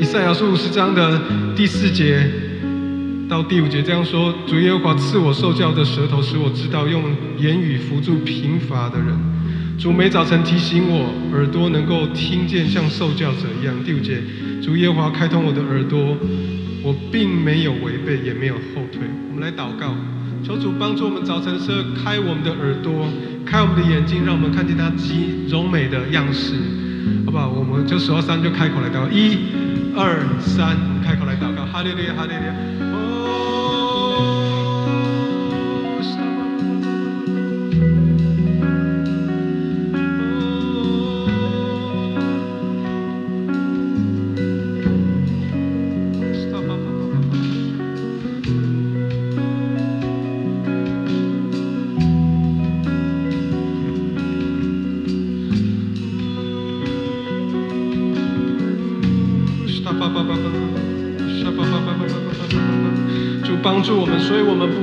以赛亚书五十章的第四节到第五节这样说：主耶和华赐我受教的舌头，使我知道用言语扶助贫乏的人。主每早晨提醒我，耳朵能够听见像受教者一样。第五节，主耶和华开通我的耳朵，我并没有违背，也没有后退。我们来祷告，求主帮助我们早晨时候开我们的耳朵，开我们的眼睛，让我们看见他极柔美的样式，好不好？我们就数到三就开口来祷告，一、二、三，开口来祷告，哈利路亚，哈利路亚。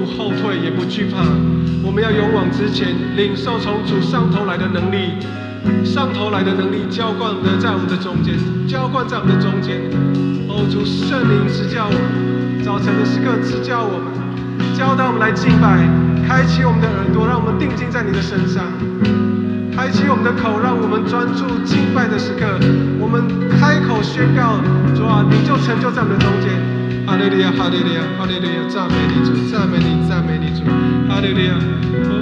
不后退，也不惧怕。我们要勇往直前，领受从主上头来的能力，上头来的能力浇灌的在我们的中间，浇灌在我们的中间。哦，主圣灵指教我们，早晨的时刻指教我们，教导我们来敬拜，开启我们的耳朵，让我们定睛在你的身上。开启我们的口，让我们专注敬拜的时刻。我们开口宣告：主啊，你就成就在我们的中间。哈利路亚，哈利路亚，哈利路亚，赞美你主，赞美你，赞美你主，哈利路亚。哦，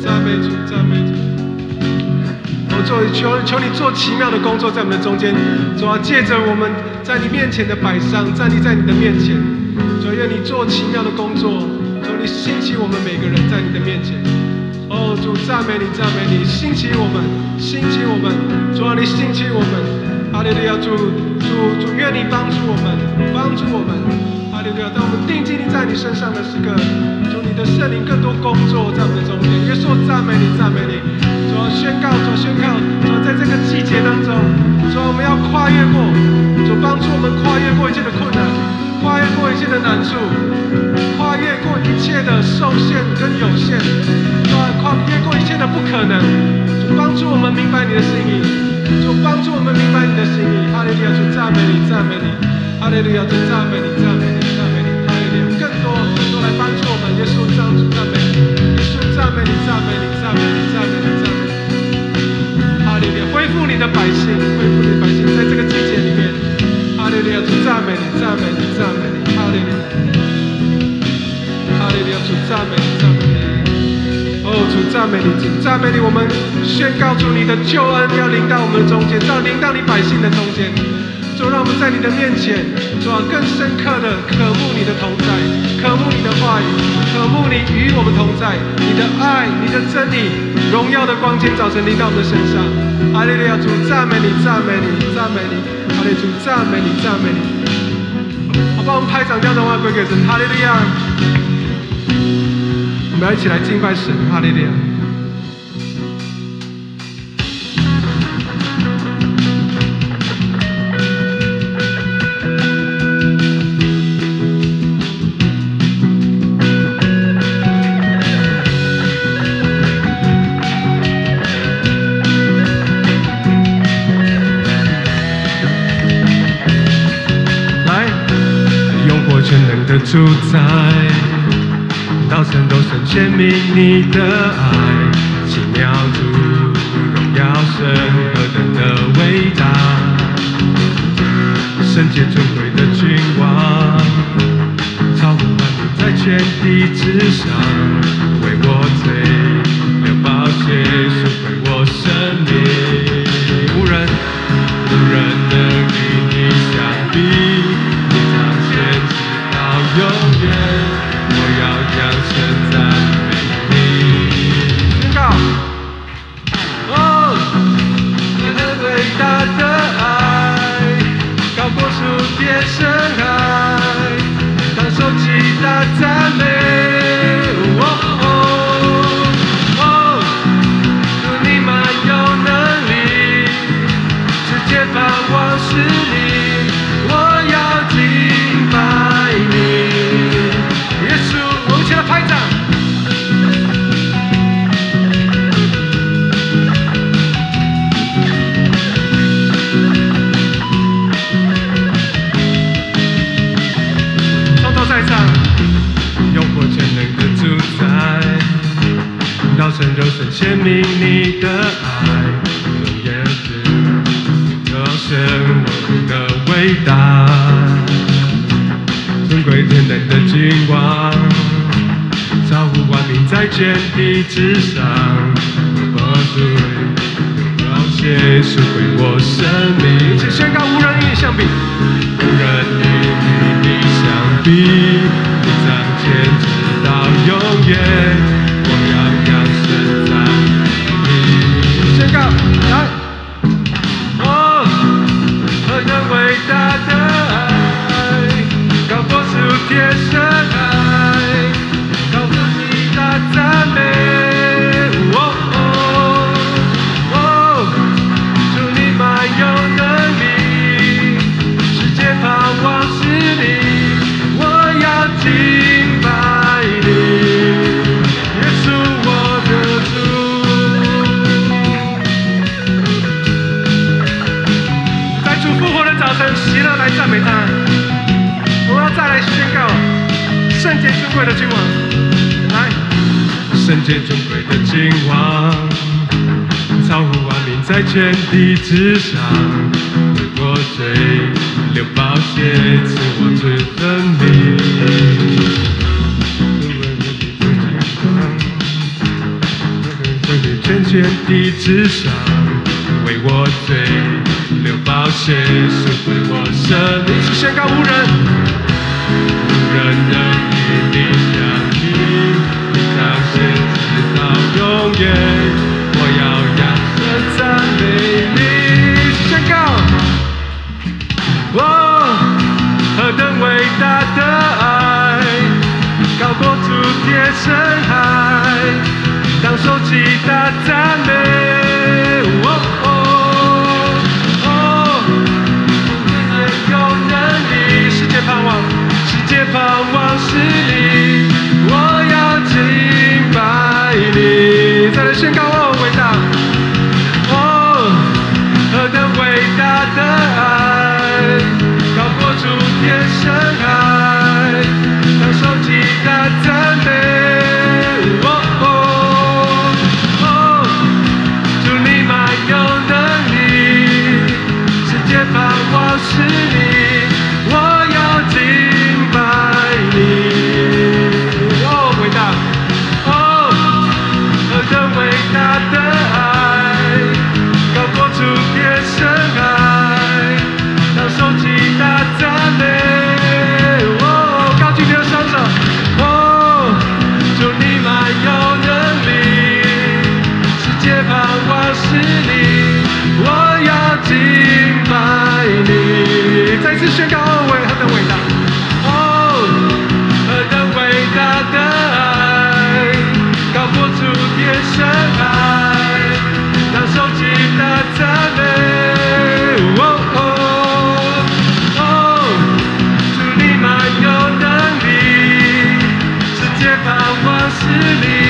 赞美主，赞美主。我做求求你做奇妙的工作在我们的中间。主啊，借着我们在你面前的摆上，站立在你的面前。主啊愿你做奇妙的工作。主，你兴起我们每个人在你的面前。哦，主赞美你，赞美你，兴起我们，兴起我们。主啊，你兴起我们。哈利路亚，主主主，愿你帮助我们，帮助我们。哈利路亚，当我们定睛你在你身上的时刻，主你的圣灵更多工作在我们的中间。耶稣赞美你，赞美你。主宣告，主宣告，主在这个季节当中，主我们要跨越过，主帮助我们跨越过一切的困难。跨越过一切的难处，越过一切的受限跟有限，跨跨越过一切的不可能，主帮助我们明白你的心意，主帮助我们明白你的心意。哈利路亚，主赞美你，赞美你，哈利路亚，主赞美你，赞美你，赞美你，哈利路亚，更多更多来帮助我们。耶稣赞主赞美你，耶稣赞美你，赞美你，赞美你，赞美你，赞美你。哈利路亚，恢复你的百姓，恢复你的百姓，在这个季节里面。哈利路亚，主赞美你，赞美你，赞美你，哈利路亚，赞美你，赞美。你，哦，主赞美你，主赞美你，我们宣告主你的救恩要临到我们的中间，要临到你百姓的中间，主让我们在你的面前，主要更深刻的渴慕你的同在，渴慕你的话语，渴慕你与我们同在，你的爱，你的真理，荣耀的光今早晨临到我们的身上，哈利路亚，主赞美你，赞美你，赞美你。哈利主赞美你，赞美你，好，帮我们拍掌，将荣耀归给神，哈利路亚。我们要一起来敬拜神，哈利路亚。都神显明你的爱，奇妙主荣耀神何等的伟大，圣洁尊贵的君王，超过万民在全地之上，显明你的爱，用眼睛表现我的伟大，尊贵天台的君王，造物万民在天地之上，我主。耶稣为我生命，请宣告无人与你相比，无人与你相比，你彰显直到永远，万民在天地之上，为我罪流宝血，赐我罪分明。在天地之上，为我罪流宝血，赎回我生命，是宣告无人，无人能。你相信，你彰显直到永远。当受是你，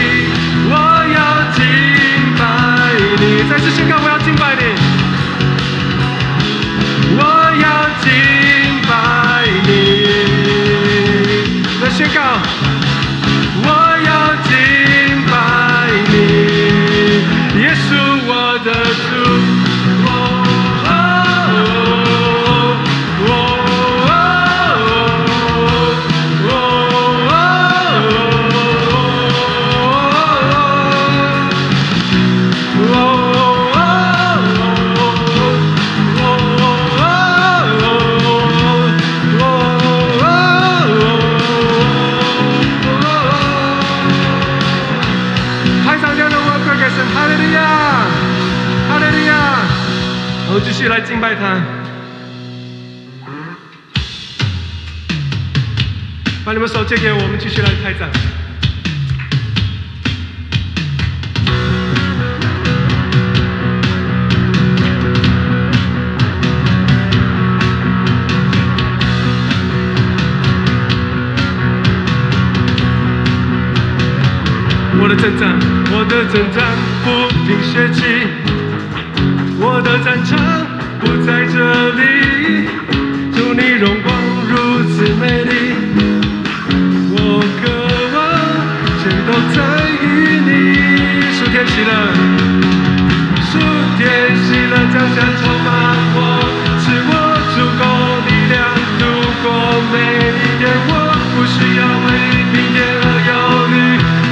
你们手借给我们，继续来开展。我的征战，我的征战不停歇息。我的战场不在这里，祝你荣光如此美丽。喜乐，属天喜乐降下充满我，赐我足够力量度过每一天。我不需要为明天而忧虑，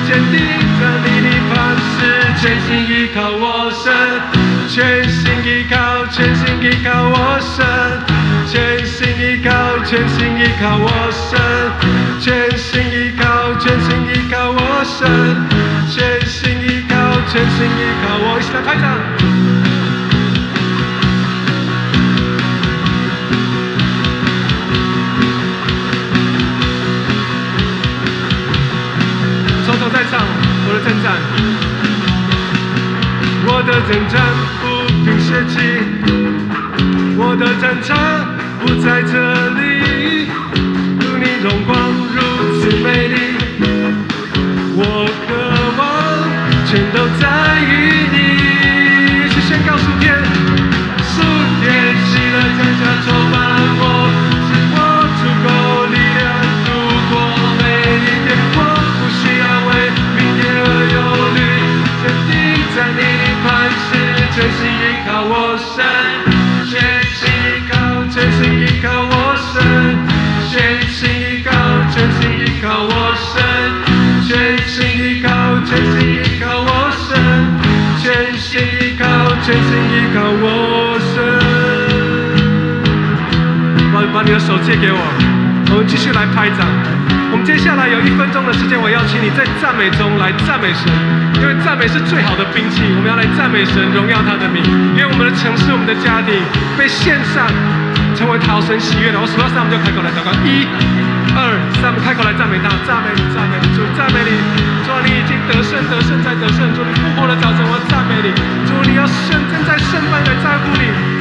坚定在你的磐石，全心依靠我神，全心依靠，全心依靠我神。全心依靠，全心依靠我神，全心依靠，全心依靠我神，全心依靠，全心依靠我。一起来拍掌。从头再唱，我的征战，我的征战不停歇气，我的征战。不在这里，有你荣光如此美丽，我全都在。手借给我，我们继续来拍掌。我们接下来有一分钟的时间，我邀请你在赞美中来赞美神，因为赞美是最好的兵器。我们要来赞美神，荣耀他的名，因为我们的城市、我们的家庭被献上。成为讨神喜悦的，我数到三，我们就开口来祷告。一、二、三，我们开口来赞美他，赞美你，赞美你，主，赞美你。主，你已经得胜，得胜在得胜。主，你复活的早晨，我赞美你。主，你要胜，正在胜败来在乎你。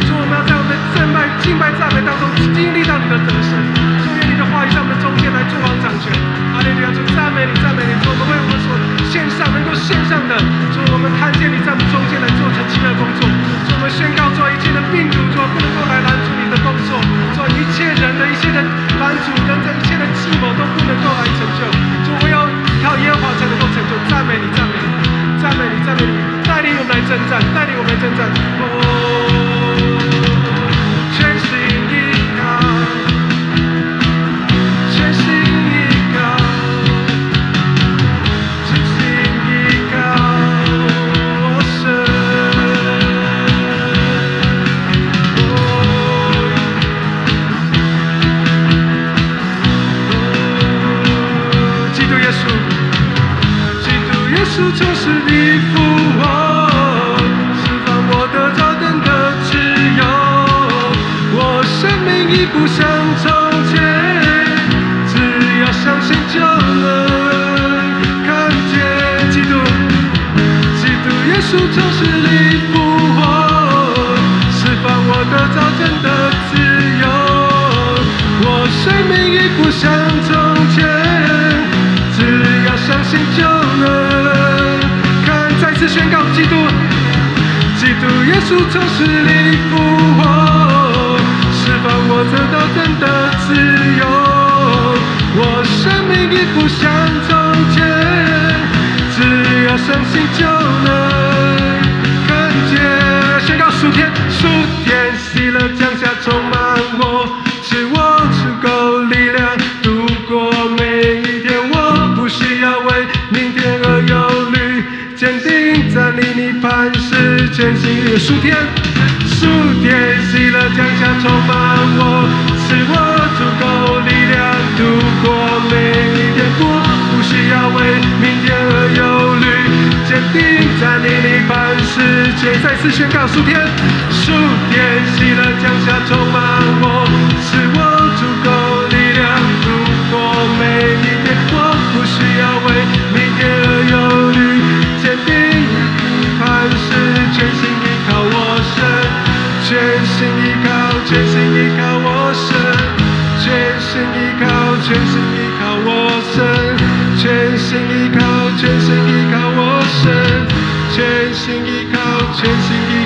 带领我们正在高处，全心依靠，全心依靠，全心依靠我神。哦，基督耶稣，基督耶稣就是你复活。城市里复活，释放我的早等的自由。我生命已不像从前，只要相信就能。看，再次宣告基督，基督耶稣从死里复活，释放我得到真的自由。我生命已不像从前，只要相信就能石，全心的数天，数天喜乐降下充满我，赐我足够力量度过每一天。我不需要为明天而忧虑，坚定站立你磐石，全再次宣告数天，数天喜乐降下充满我，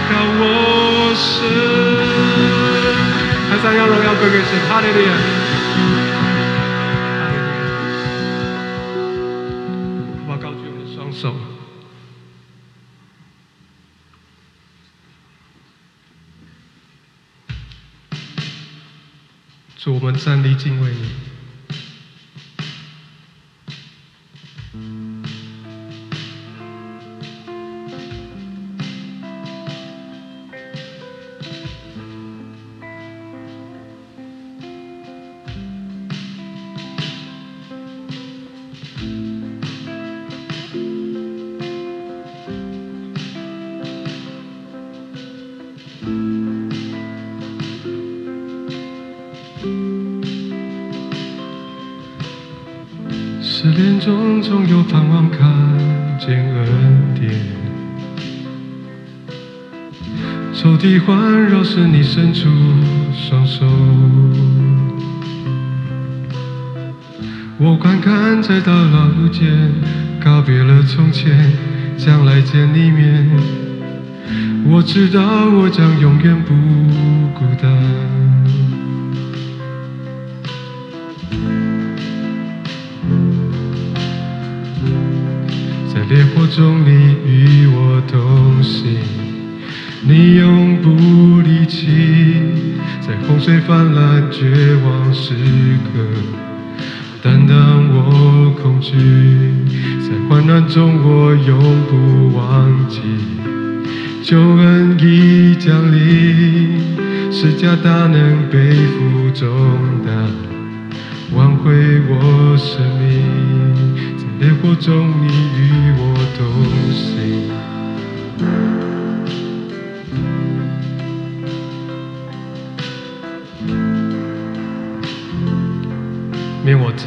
看我身，还想要荣耀归给谁？哈利路亚！我我双手，祝我们站立敬畏你。心中总有盼望，看见恩典。抽屉环绕时，你伸出双手。我观看在大老路间，告别了从前，将来见你面。我知道我将永远不孤单。烈火中，你与我同行，你永不离弃。在洪水泛滥、绝望时刻，担当我恐惧。在患难中，我永不忘记，救恩已降临，施加大能背负重担，挽回我生命。烈火中，你与我同行。免我在，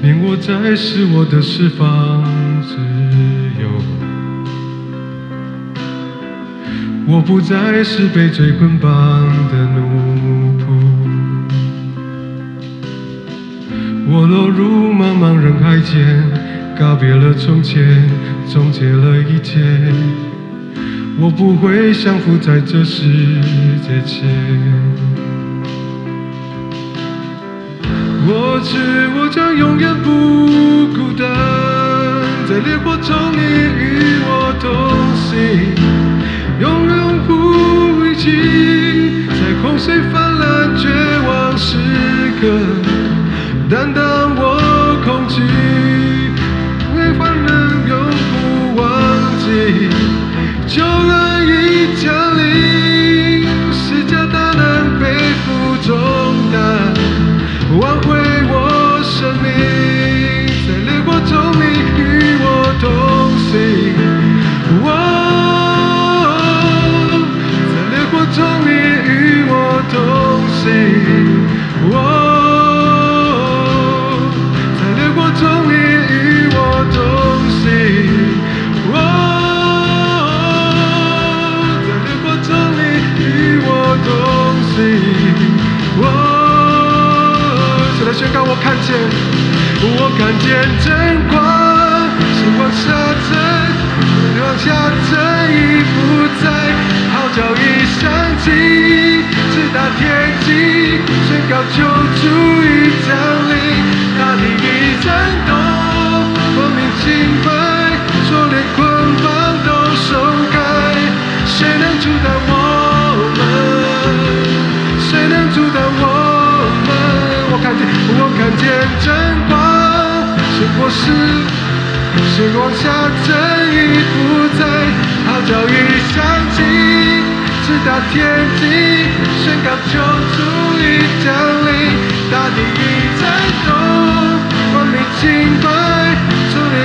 免我在，是我的释放自由。我不再是被罪捆绑的奴仆。我落入茫茫人海间，告别了从前，终结了一切。我不会降服在这世界前。我知我将永远不孤单，在烈火中你与我同行，永远不离弃，在洪水泛刻，担告？我看见，真光，是往下沉，往下沉已不在，号角已响起，直达天际，宣告救主已降是往下沉已不在，号角已响起，直达天际，宣告救主已降临，大地已震动，光明敬拜，锁链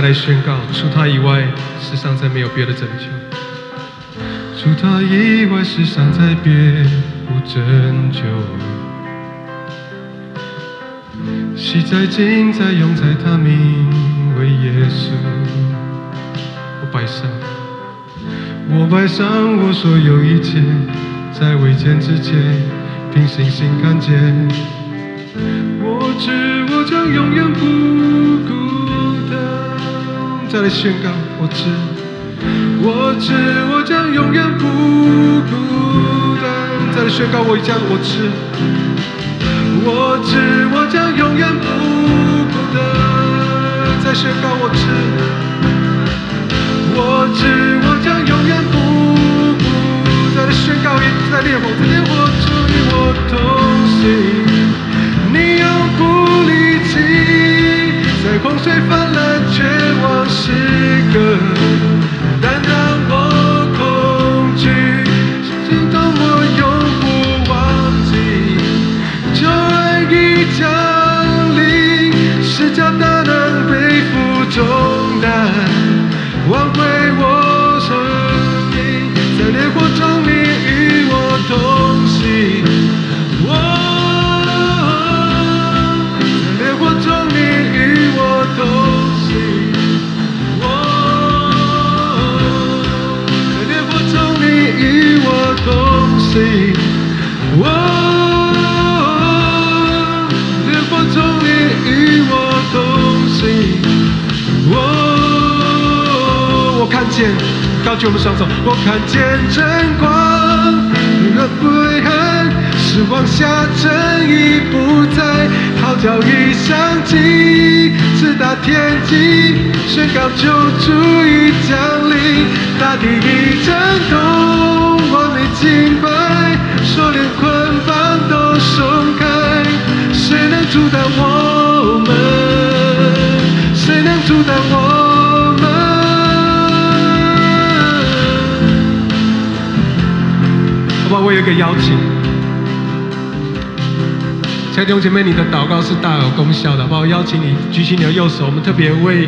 再来宣告：除他以外，世上再没有别的拯救；除他以外，世上再别无拯救。喜在、今在、永在，他名为耶稣。我摆上，我摆上我所有一切，在未见之前，凭信心看见。我知我将永远不孤。再来宣告，我知，我知我将永远不孤单。再来宣告，我将我知。我知我将永远不孤单，再宣告我知，我知我将永远不孤单，再来宣告一直，在烈火，在烈火中与我同行，你永不离弃，在洪水泛绝望时刻高举我们双手，我看见真光，永不悔恨，失望下正义不再，号角已响起，直达天际，宣告救主已降临，大地已震动，完美敬拜，锁链捆绑都松开，谁能阻挡我？个邀请，亲爱的弟兄姐妹，你的祷告是大有功效的，好不好？邀请你举起你的右手，我们特别为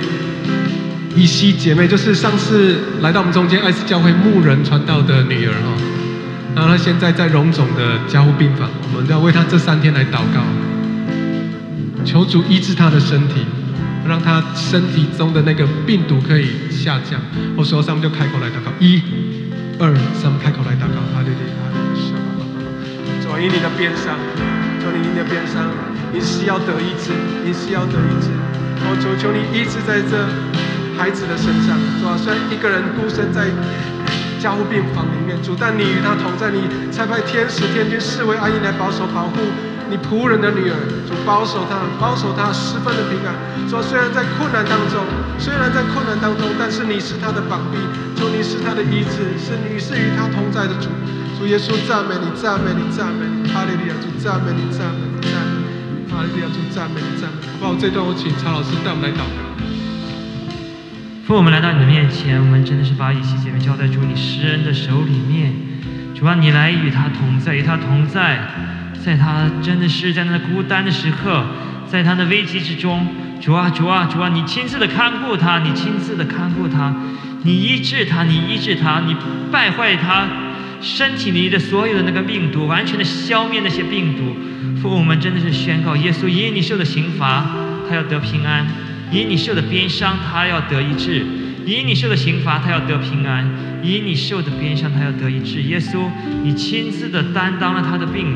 依稀姐妹，就是上次来到我们中间爱思教会牧人传道的女儿哈，然后她现在在荣总的加护病房，我们要为她这三天来祷告，求主医治她的身体。让她身体中的那个病毒可以下降。我说，上面就开口来祷告，一、二、三，开口来祷告。哈利路亚，走你的边上，求你你的边上，你是要得医治，你是要得医治。我求求你医治在这孩子的身上，是吧？虽然一个人孤身在加护病房里面，主，但你与他同在，你差派天使、天君、侍卫、阿姨来保守、保护。你仆人的女儿，主保守她，保守她十分的平安。说虽然在困难当中，虽然在困难当中，但是你是她的膀臂，主你是她的医治，是你是与她同在的主。主耶稣赞美你，赞美你，赞美你，哈利路亚！主赞美你，赞美你，赞美你，哈利路亚！主赞美你，赞美你。好，这段我请曹老师带我们来祷告。父，我们来到你的面前，我们真的是把一些姐妹交在主你施恩的手里面。主啊，你来与他同在，与他同在。在他真的是在那孤单的时刻，在他的危机之中，主啊主啊主啊，你亲自的看顾他，你亲自的看顾他，你医治他，你医治他，你败坏他身体里的所有的那个病毒，完全的消灭那些病毒。父，我们真的是宣告，耶稣因你受的刑罚，他要得平安；因你受的鞭伤，他要得医治；因你受的刑罚，他要得平安；因你受的鞭伤，他要得医治。耶稣，你亲自的担当了他的病。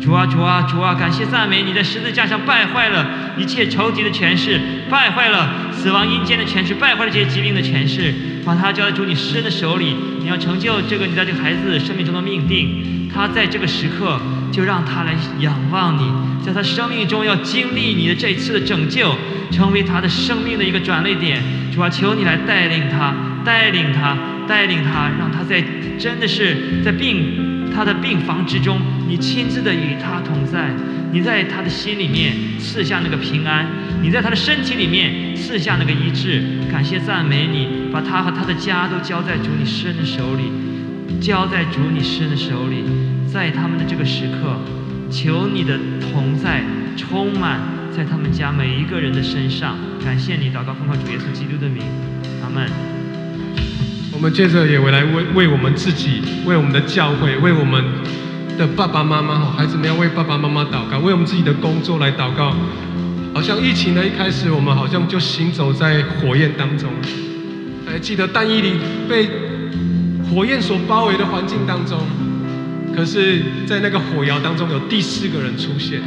主啊主啊主啊！感谢赞美你在十字架上败坏了一切仇敌的权势，败坏了死亡阴间的权势，败坏了这些疾病的权势，把他交在主你施恩的手里。你要成就这个你在这个孩子生命中的命定。他在这个时刻就让他来仰望你，在他生命中要经历你的这一次的拯救，成为他的生命的一个转捩点。主啊，求你来带领他，带领他，带领他，让他在真的是在病。他的病房之中，你亲自的与他同在，你在他的心里面赐下那个平安，你在他的身体里面赐下那个医治。感谢赞美你，把他和他的家都交在主你施恩的手里，交在主你施恩的手里，在他们的这个时刻，求你的同在充满在他们家每一个人的身上。感谢你，祷告奉靠主耶稣基督的名，阿门。我们接着也为来为为我们自己，为我们的教会，为我们的爸爸妈妈哈，孩子们要为爸爸妈妈祷告，为我们自己的工作来祷告。好像疫情的一开始，我们好像就行走在火焰当中。还记得单一里被火焰所包围的环境当中，可是，在那个火窑当中有第四个人出现。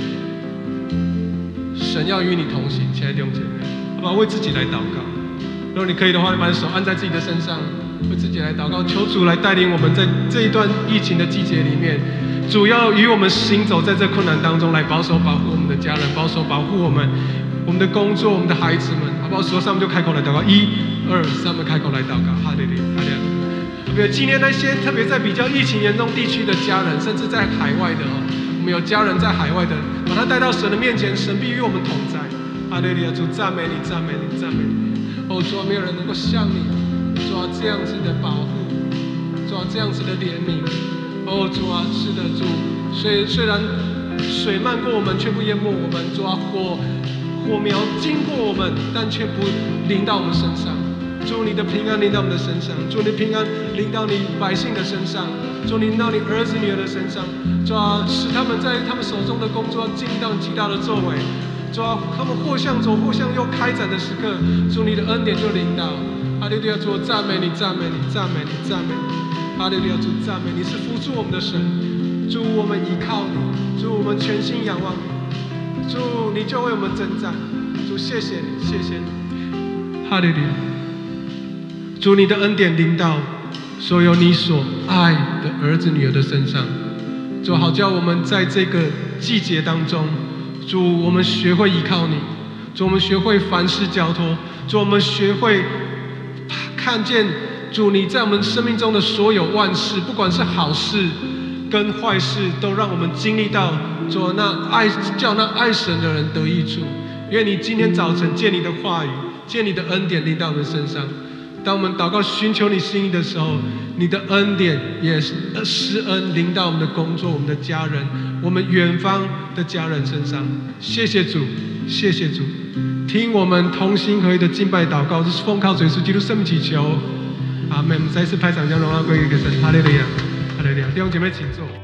神要与你同行，亲爱的弟兄姐妹，好不好？为自己来祷告。如果你可以的话，把手按在自己的身上，为自己来祷告，求主来带领我们在这一段疫情的季节里面，主要与我们行走在这困难当中，来保守保护我们的家人，保守保护我们我们的工作，我们的孩子们，好不好？说上面就开口来祷告，一、二、三，我们开口来祷告，哈利路亚，哈利路亚。比如今天那些特别在比较疫情严重地区的家人，甚至在海外的哦，我们有家人在海外的，把他带到神的面前，神必与我们同在。哈利路亚，主赞美你，赞美你，赞美你。哦，主啊，没有人能够像你，主啊这样子的保护，主啊这样子的怜悯。哦，主啊，是的，主。虽虽然水漫过我们，却不淹没我们；主啊，火火苗经过我们，但却不淋到我们身上。祝你的平安临到我们的身上，祝你平安临到你百姓的身上，祝你到你儿子女儿的身上。主，使他们在他们手中的工作尽到极大的作为。主啊，他们或向左或向右开展的时刻，主你的恩典就领到。哈利路亚，主赞美你，赞美你，赞美你，赞美你。哈利路亚，主赞美你是辅助我们的神。主我们依靠你，主我们全心仰望你。主你就为我们征战。主谢谢你，谢谢你。哈利路亚。主你的恩典领导所有你所爱的儿子女儿的身上。主好叫我们在这个季节当中。主，我们学会依靠你；主，我们学会凡事交托；主，我们学会看见主你在我们生命中的所有万事，不管是好事跟坏事，都让我们经历到主那爱叫那爱神的人得益处。愿你今天早晨借你的话语，借你的恩典临到我们身上。当我们祷告寻求你心意的时候，你的恩典也施恩临到我们的工作、我们的家人、我们远方的家人身上。谢谢主，谢谢主，听我们同心合一的敬拜祷告，这是奉靠主耶稣基督圣名祈求。阿门。再次拍掌，将荣耀归给神。哈利路亚，哈利路亚。弟兄姐妹，请坐。